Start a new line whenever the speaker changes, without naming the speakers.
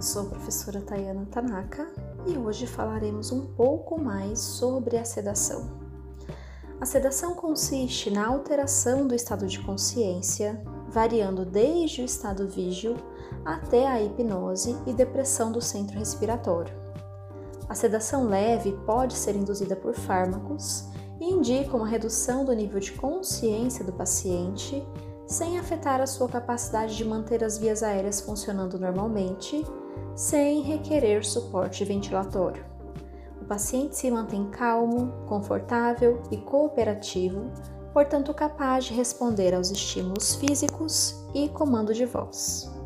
Sou a professora Tayana Tanaka e hoje falaremos um pouco mais sobre a sedação. A sedação consiste na alteração do estado de consciência, variando desde o estado vígil até a hipnose e depressão do centro respiratório. A sedação leve pode ser induzida por fármacos e indica uma redução do nível de consciência do paciente sem afetar a sua capacidade de manter as vias aéreas funcionando normalmente sem requerer suporte ventilatório. O paciente se mantém calmo, confortável e cooperativo, portanto capaz de responder aos estímulos físicos e comando de voz.